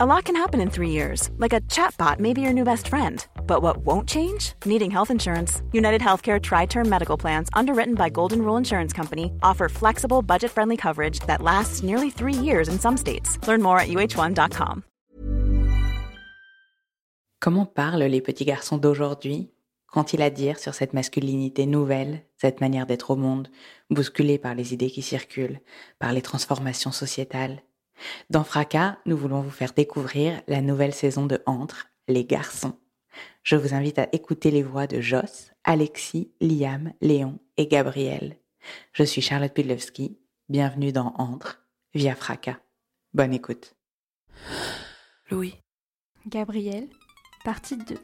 A lot can happen in three years, like a chatbot may be your new best friend. But what won't change? Needing health insurance. United Healthcare Tri Term Medical Plans, underwritten by Golden Rule Insurance Company, offer flexible, budget friendly coverage that lasts nearly three years in some states. Learn more at uh1.com. Comment parlent les petits garçons d'aujourd'hui Qu'ont-ils à dire sur cette masculinité nouvelle, cette manière d'être au monde, bousculée par les idées qui circulent, par les transformations sociétales? Dans Fracas, nous voulons vous faire découvrir la nouvelle saison de Entre, les garçons. Je vous invite à écouter les voix de Joss, Alexis, Liam, Léon et Gabriel. Je suis Charlotte Pudlewski. Bienvenue dans Entre, via Fracas. Bonne écoute. Louis. Gabriel, partie 2.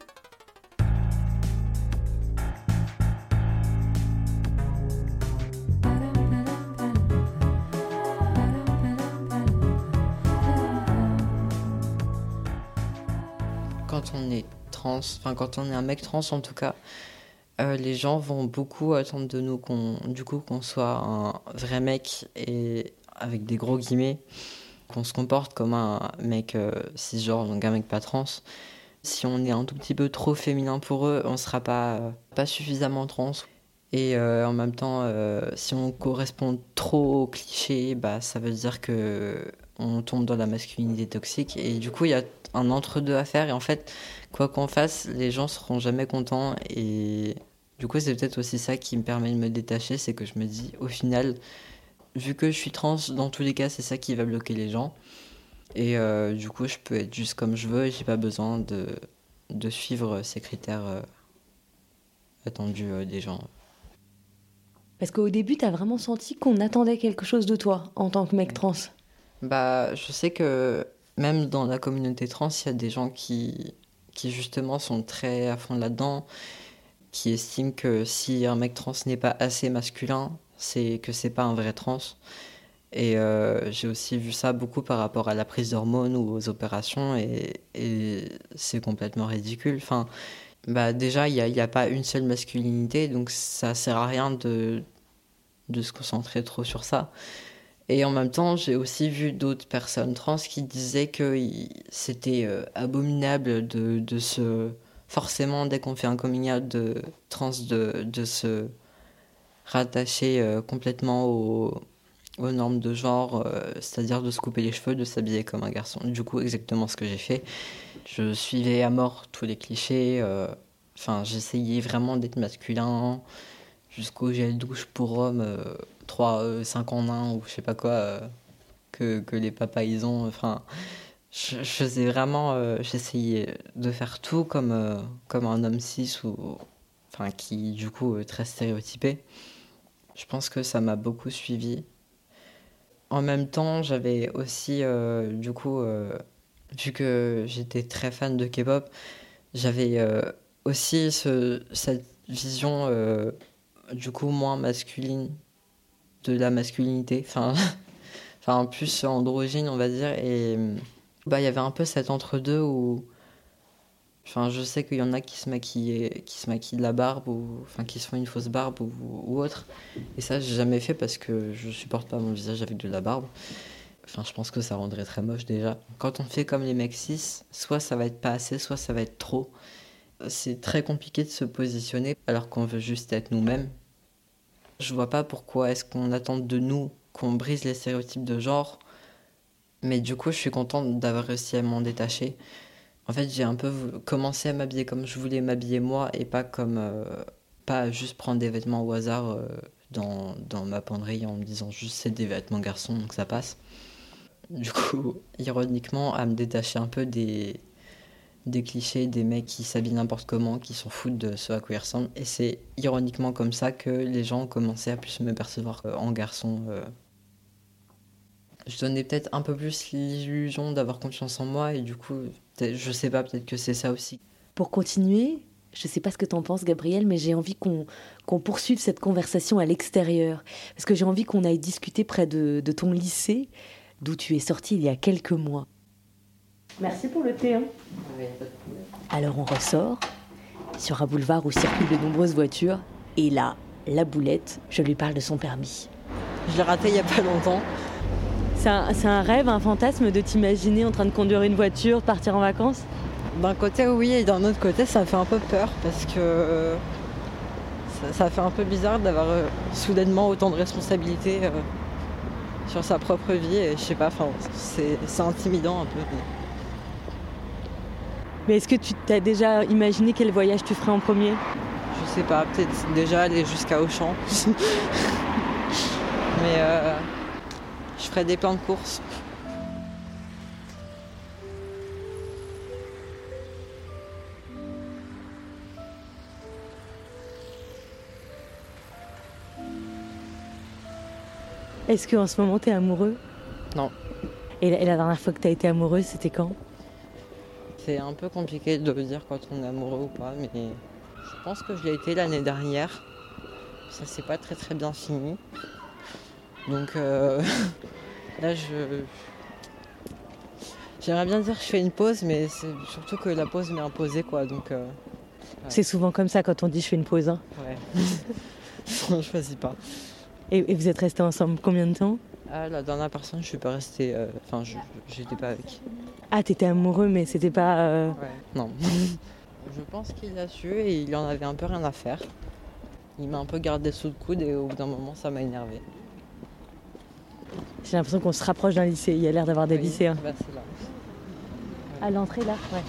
Quand on est trans, enfin quand on est un mec trans en tout cas, euh, les gens vont beaucoup attendre de nous qu'on, du coup, qu'on soit un vrai mec et avec des gros guillemets, qu'on se comporte comme un mec euh, cisgenre, donc un mec pas trans. Si on est un tout petit peu trop féminin pour eux, on sera pas, pas suffisamment trans. Et euh, en même temps, euh, si on correspond trop aux clichés, bah, ça veut dire que on tombe dans la masculinité toxique. Et du coup, il y a un entre-deux à faire. Et en fait, quoi qu'on fasse, les gens seront jamais contents. Et du coup, c'est peut-être aussi ça qui me permet de me détacher. C'est que je me dis, au final, vu que je suis trans, dans tous les cas, c'est ça qui va bloquer les gens. Et euh, du coup, je peux être juste comme je veux et j'ai pas besoin de, de suivre ces critères euh, attendus euh, des gens. Parce qu'au début, t'as vraiment senti qu'on attendait quelque chose de toi en tant que mec trans. Bah, je sais que même dans la communauté trans, il y a des gens qui, qui justement sont très à fond là-dedans, qui estiment que si un mec trans n'est pas assez masculin, c'est que c'est pas un vrai trans. Et euh, j'ai aussi vu ça beaucoup par rapport à la prise d'hormones ou aux opérations, et, c'est complètement ridicule. Enfin, bah déjà, il n'y a, a pas une seule masculinité, donc ça sert à rien de, de se concentrer trop sur ça. Et en même temps, j'ai aussi vu d'autres personnes trans qui disaient que c'était euh, abominable de, de se. Forcément, dès qu'on fait un coming out de trans, de, de se rattacher euh, complètement au, aux normes de genre, euh, c'est-à-dire de se couper les cheveux, de s'habiller comme un garçon. Du coup, exactement ce que j'ai fait. Je suivais à mort tous les clichés. Enfin, j'essayais vraiment d'être masculin jusqu'au gel douche pour hommes, 3, 5 en 1 ou je sais pas quoi, euh, que, que les papas ils ont. Enfin, je, je faisais vraiment, euh, j'essayais de faire tout comme, euh, comme un homme cis ou, enfin, qui du coup est très stéréotypé. Je pense que ça m'a beaucoup suivi. En même temps, j'avais aussi, euh, du coup, euh, vu que j'étais très fan de K-pop, j'avais euh, aussi ce, cette vision, euh, du coup, moins masculine de la masculinité. Enfin, enfin plus androgyne, on va dire. Et bah, il y avait un peu cet entre-deux où. Enfin, je sais qu'il y en a qui se maquillent, qui se maquillent de la barbe ou enfin qui se font une fausse barbe ou, ou autre. Et ça, j'ai jamais fait parce que je supporte pas mon visage avec de la barbe. Enfin, je pense que ça rendrait très moche déjà. Quand on fait comme les mecs soit ça va être pas assez, soit ça va être trop. C'est très compliqué de se positionner alors qu'on veut juste être nous-mêmes. Je vois pas pourquoi est-ce qu'on attend de nous qu'on brise les stéréotypes de genre. Mais du coup, je suis contente d'avoir réussi à m'en détacher. En fait, j'ai un peu commencé à m'habiller comme je voulais m'habiller moi et pas comme. euh, pas juste prendre des vêtements au hasard euh, dans, dans ma penderie en me disant juste c'est des vêtements garçons donc ça passe. Du coup, ironiquement, à me détacher un peu des, des clichés des mecs qui s'habillent n'importe comment, qui s'en foutent de ce à quoi ils ressemblent. Et c'est ironiquement comme ça que les gens ont commencé à plus me percevoir euh, en garçon. euh. Je donnais peut-être un peu plus l'illusion d'avoir confiance en moi et du coup, je sais pas, peut-être que c'est ça aussi. Pour continuer, je sais pas ce que t'en penses, Gabriel, mais j'ai envie qu'on qu'on poursuive cette conversation à l'extérieur. Parce que j'ai envie qu'on aille discuter près de, de ton lycée, d'où tu es sorti il y a quelques mois. Merci pour le thé. hein. Alors on ressort sur un boulevard où circulent de nombreuses voitures. Et là, la boulette, je lui parle de son permis. Je l'ai raté il y a pas longtemps. C'est un, c'est un rêve, un fantasme de t'imaginer en train de conduire une voiture, de partir en vacances? D'un côté, oui, et d'un autre côté, ça me fait un peu peur parce que euh, ça, ça fait un peu bizarre d'avoir euh, soudainement autant de responsabilités euh, sur sa propre vie. Et je sais pas, enfin, c'est c'est intimidant un peu. Mais est-ce que tu t'as déjà imaginé quel voyage tu ferais en premier? Je sais pas, peut-être déjà aller jusqu'à Auchan. Mais euh, je ferais des plans de course. Est-ce qu'en ce moment t'es amoureux? Non. Et la, et la dernière fois que t'as été amoureuse, c'était quand? C'est un peu compliqué de dire quand on est amoureux ou pas, mais je pense que je l'ai été l'année dernière. Ça s'est pas très très bien fini. Donc euh, là, je. J'aimerais bien dire que je fais une pause, mais c'est surtout que la pause m'est imposée quoi. Donc euh, C'est souvent comme ça quand on dit je fais une pause. hein. ouais. je choisis pas. Et, et vous êtes restés ensemble combien de temps? Ah, la dernière personne, je suis pas restée. euh, Enfin, je j'étais pas avec. Ah, t'étais amoureux, mais c'était pas. euh, Ouais. Non. je pense qu'il a su et il en avait un peu rien à faire. Il m'a un peu gardé sous le coude et au bout d'un moment, ça m'a énervé. J'ai l'impression qu'on se rapproche d'un lycée. Il y a l'air d'avoir des Oui, lycéens. bah, c'est là. À l'entrée là Ouais.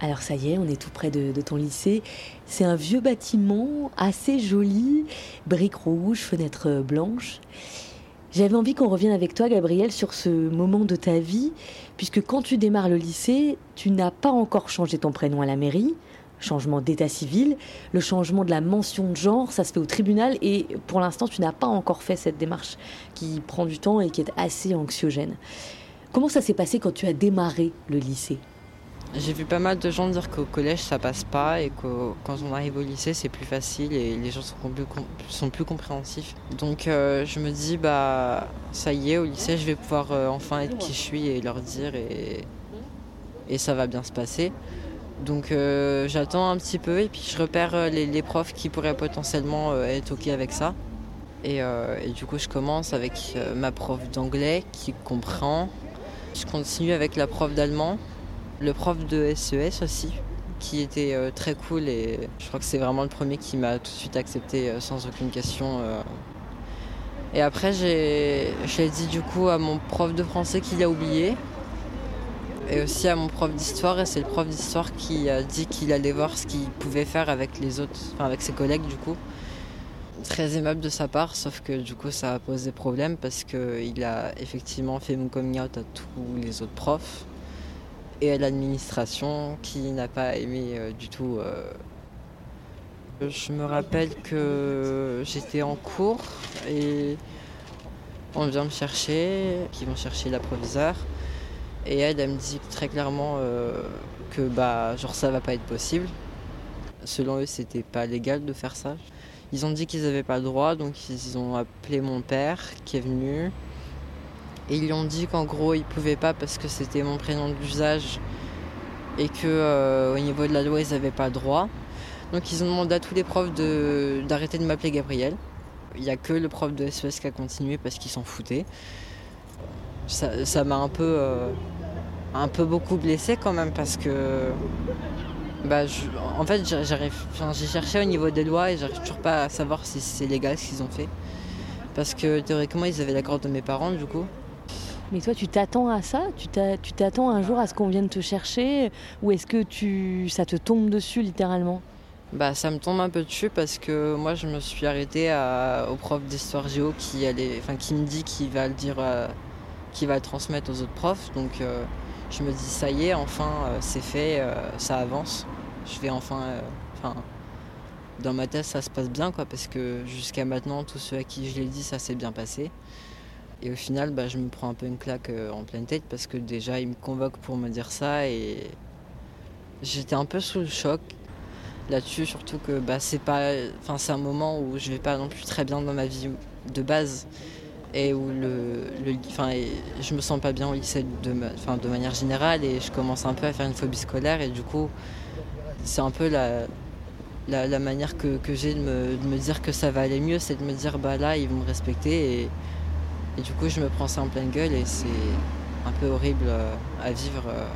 Alors ça y est, on est tout près de, de ton lycée. C'est un vieux bâtiment assez joli, briques rouges, fenêtres blanches. J'avais envie qu'on revienne avec toi, Gabriel, sur ce moment de ta vie, puisque quand tu démarres le lycée, tu n'as pas encore changé ton prénom à la mairie, changement d'état civil, le changement de la mention de genre, ça se fait au tribunal, et pour l'instant, tu n'as pas encore fait cette démarche qui prend du temps et qui est assez anxiogène. Comment ça s'est passé quand tu as démarré le lycée? J'ai vu pas mal de gens dire qu'au collège ça passe pas et que quand on arrive au lycée c'est plus facile et les gens sont plus, compréhensifs. Donc euh, je me dis bah ça y est au lycée je vais pouvoir euh, enfin être qui je suis et leur dire et, et ça va bien se passer. Donc euh, j'attends un petit peu et puis je repère les, profs qui pourraient potentiellement être ok avec ça. Et, du coup je commence avec ma prof d'anglais qui comprend. Je continue avec la prof d'allemand le prof de SES aussi, qui était euh, très cool et je crois que c'est vraiment le premier qui m'a tout de suite accepté euh, sans aucune question. euh. Et après, j'ai, dit du coup à mon prof de français qu'il a oublié et aussi à mon prof d'histoire et c'est le prof d'histoire qui a dit qu'il allait voir ce qu'il pouvait faire avec les autres, avec ses collègues du coup. Très aimable de sa part, sauf que du coup ça a posé problème parce qu'il a effectivement fait mon coming out à tous les autres profs et à l'administration qui n'a pas aimé euh, du tout. euh. Je me rappelle que j'étais en cours et on vient me chercher, qui vont chercher la proviseure. Et elle, elle me dit très clairement euh, que bah genre ça va pas être possible. Selon eux, c'était pas légal de faire ça. Ils ont dit qu'ils avaient pas le droit, donc ils ont appelé mon père qui est venu. Et ils lui ont dit qu'en gros, ils pouvaient pas parce que c'était mon prénom d'usage et que euh, au niveau de la loi, ils n'avaient pas droit. Donc ils ont demandé à tous les profs d'arrêter de, m'appeler Gabriel. Il n'y a que le prof de SES qui a continué parce qu'il s'en foutait. Ça m'a un peu, euh, un peu beaucoup blessé quand même parce que, bah, en fait, j'a- j'arrive, j'ai cherché au niveau des lois et j'arrive toujours pas à savoir si c'est légal ce qu'ils ont fait. Parce que théoriquement, ils avaient l'accord de mes parents du coup. Mais toi, tu t'attends à ça? Tu t'a- tu t'attends un jour à ce qu'on vienne te chercher? Ou est-ce que tu, ça te tombe dessus littéralement? Bah, ça me tombe un peu dessus parce que moi, je me suis arrêtée au prof d'histoire géo qui, me dit qu'il va le dire, euh, qu'il va le transmettre aux autres profs. Donc, euh, je me dis, ça y est, enfin, euh, c'est fait, ça avance. Je vais enfin. Enfin, dans ma tête, ça se passe bien, quoi, parce que jusqu'à maintenant, tous ceux à qui je l'ai dit, ça s'est bien passé. Et au final, bah, je me prends un peu une claque euh, en pleine tête parce que déjà, ils me convoquent pour me dire ça et j'étais un peu sous le choc là-dessus, surtout que bah, c'est pas, enfin un moment où je vais pas non plus très bien dans ma vie de base et où le, enfin je me sens pas bien au lycée de, enfin, de manière générale et je commence un peu à faire une phobie scolaire et du coup c'est un peu la, la, la manière que, que j'ai de me, de me dire que ça va aller mieux, c'est de me dire bah là ils vont me respecter et, Et du coup, je me prends ça en pleine gueule et c'est un peu horrible euh, à vivre. Euh.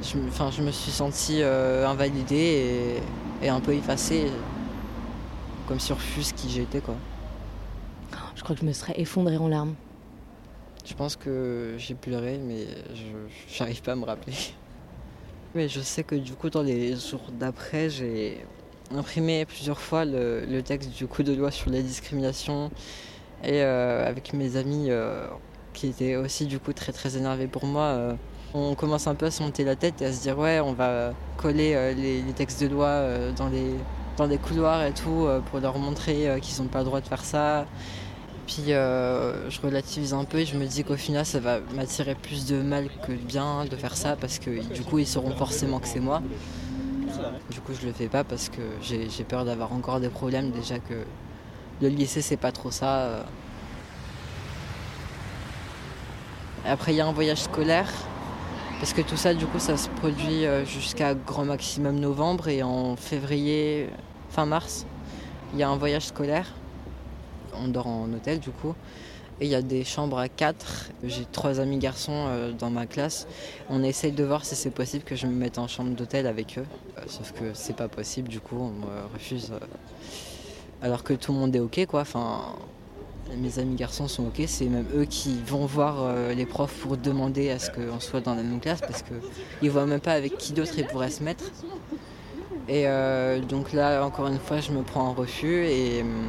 Je, enfin, je me suis sentie euh, invalidée et, un peu effacée, comme si refuse qui j'étais. quoi. Je crois que je me serais effondrée en larmes. Je pense que j'ai pleuré, mais je n'arrive pas à me rappeler. Mais je sais que du coup, dans les jours d'après, j'ai imprimé plusieurs fois le, texte du coup de loi sur les discriminations et euh, avec mes amis euh, qui étaient aussi du coup très très énervés pour moi. Euh, on commence un peu à se monter la tête et à se dire ouais on va coller les, textes de loi dans les dans les couloirs et tout pour leur montrer qu'ils n'ont pas le droit de faire ça. Puis je relativise un peu et je me dis qu'au final ça va m'attirer plus de mal que de bien de faire ça parce que du coup ils sauront forcément que c'est moi. Du coup, je le fais pas parce que j'ai peur d'avoir encore des problèmes. Déjà que le lycée, c'est pas trop ça. Euh. Après, il y a un voyage scolaire. Parce que tout ça, du coup, ça se produit euh, jusqu'à grand maximum novembre. Et en février, fin mars, il y a un voyage scolaire. On dort en hôtel, du coup. Et il y a des chambres à quatre. J'ai trois amis garçons euh, dans ma classe. On essaye de voir si c'est possible que je me mette en chambre d'hôtel avec eux. Sauf que c'est pas possible, du coup, on me refuse. Euh, alors que tout le monde est ok, quoi. Enfin, mes amis garçons sont ok. C'est même eux qui vont voir les profs pour demander à ce qu'on soit dans la même classe parce qu'ils voient même pas avec qui d'autre ils pourraient se mettre. Et donc là, encore une fois, je me prends en refus et. Hum,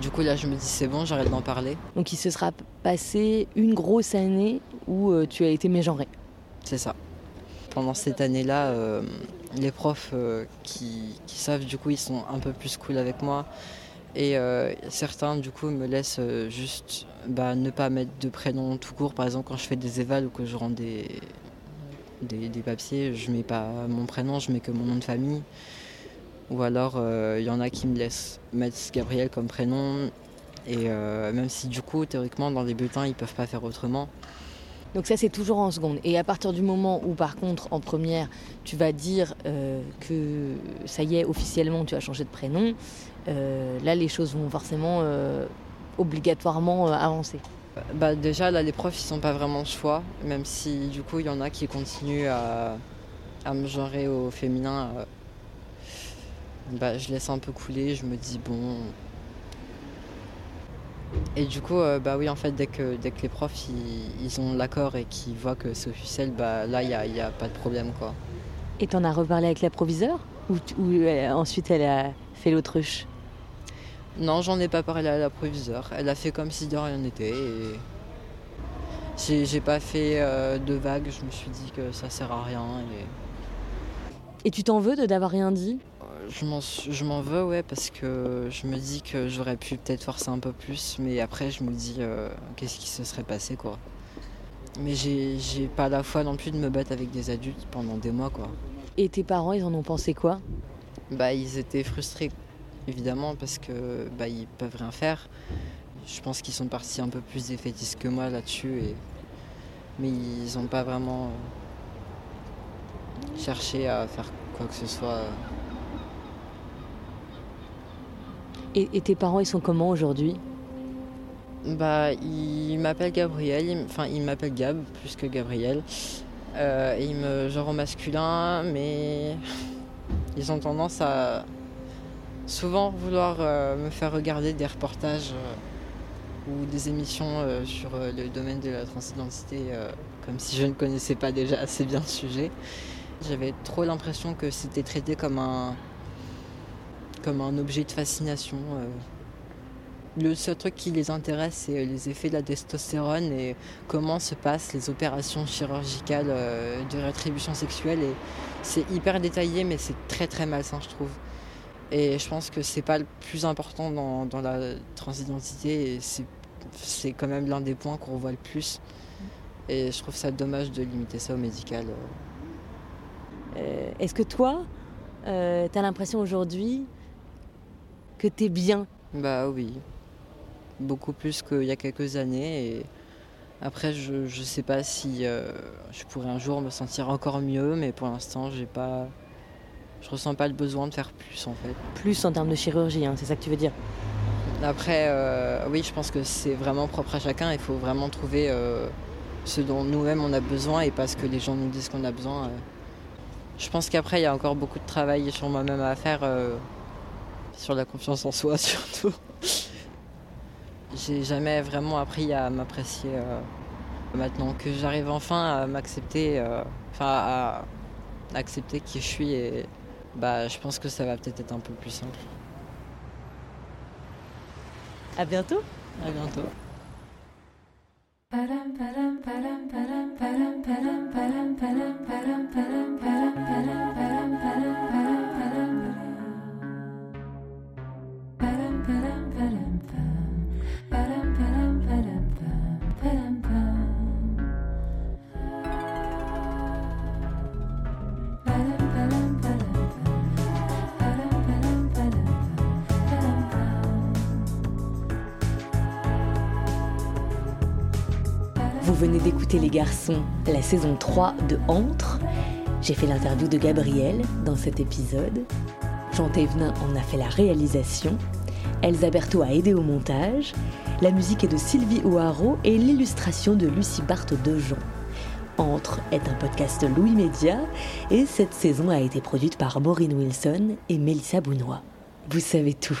du coup, là, je me dis, c'est bon, j'arrête d'en parler. Donc, il se sera passé une grosse année où euh, tu as été mégenré. C'est ça. Pendant cette année-là, euh, les profs euh, qui, savent, du coup, ils sont un peu plus cool avec moi. Et certains, du coup, me laissent juste bah, ne pas mettre de prénom tout court. Par exemple, quand je fais des évals ou que je rends des, papiers, je mets pas mon prénom, je mets que mon nom de famille. Ou alors, il euh, y en a qui me laissent mettre Gabriel comme prénom. Et euh, même si du coup, théoriquement, dans les bulletins, ils peuvent pas faire autrement. Donc ça, c'est toujours en seconde. Et à partir du moment où, par contre, en première, tu vas dire euh, que ça y est, officiellement, tu as changé de prénom, là, les choses vont forcément obligatoirement avancer. Bah déjà, là, les profs, ils sont pas vraiment de choix, même si du coup, il y en a qui continuent à, à me genrer au féminin bah, je laisse un peu couler, je me dis bon. Et du coup, euh, bah oui, en fait, dès que, dès que les profs ils, ont l'accord et qu'ils voient que c'est officiel, bah là, il n'y a, a, pas de problème quoi. Et t'en as reparlé avec la proviseure Ou, euh, ensuite elle a fait l'autruche? Non, j'en ai pas parlé à la proviseure. Elle a fait comme si de rien n'était. Et... J'ai pas fait euh, de vagues, je me suis dit que ça sert à rien. Et, et tu t'en veux de d'avoir rien dit? Je m'en veux, ouais, parce que je me dis que j'aurais pu peut-être forcer un peu plus, mais après, je me dis euh, qu'est-ce qui se serait passé, quoi. Mais j'ai pas la foi non plus de me battre avec des adultes pendant des mois, quoi. Et tes parents, ils en ont pensé quoi? Bah, ils étaient frustrés, évidemment, parce que bah, ils peuvent rien faire. Je pense qu'ils sont partis un peu plus défaitistes que moi là-dessus, et... mais ils n'ont pas vraiment cherché à faire quoi que ce soit. Et, tes parents, ils sont comment aujourd'hui? Bah, ils m'appellent Gabriel, enfin, ils m'appellent Gab plus que Gabriel. Euh, et ils me genre masculin, mais ils ont tendance à souvent vouloir euh, me faire regarder des reportages euh, ou des émissions sur le domaine de la transidentité, comme si je ne connaissais pas déjà assez bien le sujet. J'avais trop l'impression que c'était traité comme un, comme un objet de fascination. Euh. Le seul truc qui les intéresse, c'est les effets de la testostérone et comment se passent les opérations chirurgicales euh, de rétribution sexuelle. Et c'est hyper détaillé, mais c'est très très malsain, je trouve. Et je pense que c'est pas le plus important dans, la transidentité. C'est quand même l'un des points qu'on voit le plus. Et je trouve ça dommage de limiter ça au médical. Euh. Est-ce que toi, tu as l'impression aujourd'hui que t'es bien Bah oui, beaucoup plus qu'il y a quelques années. Et après, je ne sais pas si euh, je pourrais un jour me sentir encore mieux, mais pour l'instant, j'ai pas, je ressens pas le besoin de faire plus en fait. Plus en termes de chirurgie, hein, c'est ça que tu veux dire? Après, euh, oui, je pense que c'est vraiment propre à chacun. Il faut vraiment trouver euh, ce dont nous-mêmes on a besoin et pas ce que les gens nous disent qu'on a besoin. Je pense qu'après, il y a encore beaucoup de travail sur moi-même à faire, sur la confiance en soi surtout. J'ai jamais vraiment appris à m'apprécier euh, maintenant que j'arrive enfin à m'accepter, euh, enfin à accepter qui je suis et bah je pense que ça va peut-être être un peu plus simple. À bientôt. À bientôt. D'écouter Les Garçons, la saison 3 de Entre. J'ai fait l'interview de Gabriel dans cet épisode. Jean Thévenin en a fait la réalisation. Elsa Berthaud a aidé au montage. La musique est de Sylvie O'Haraud et l'illustration de Lucie Barthes de Jean. Entre est un podcast Louis Média et cette saison a été produite par Maureen Wilson et Mélissa Bounois. Vous savez tout.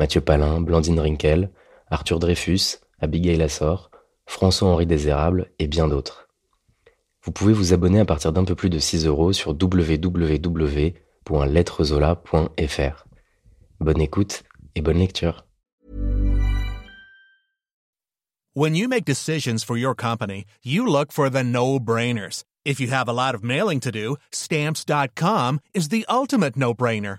Mathieu Palin, Blandine Rinkel, Arthur Dreyfus, Abigail Assor, François-Henri Désérable et bien d'autres. Vous pouvez vous abonner à partir d'un peu plus de 6 euros sur www.lettrezola.fr. Bonne écoute et bonne lecture. When you make decisions for your company, you look for the no-brainers. If you have a lot of mailing to do, stamps.com is the ultimate no-brainer.